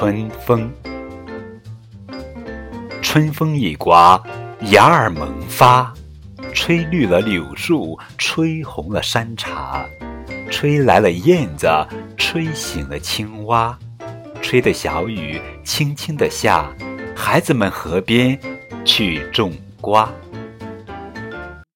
春风春风一刮，芽儿萌发，吹绿了柳树，吹红了山茶，吹来了燕子，吹醒了青蛙，吹的小雨轻轻的下，孩子们河边去种瓜。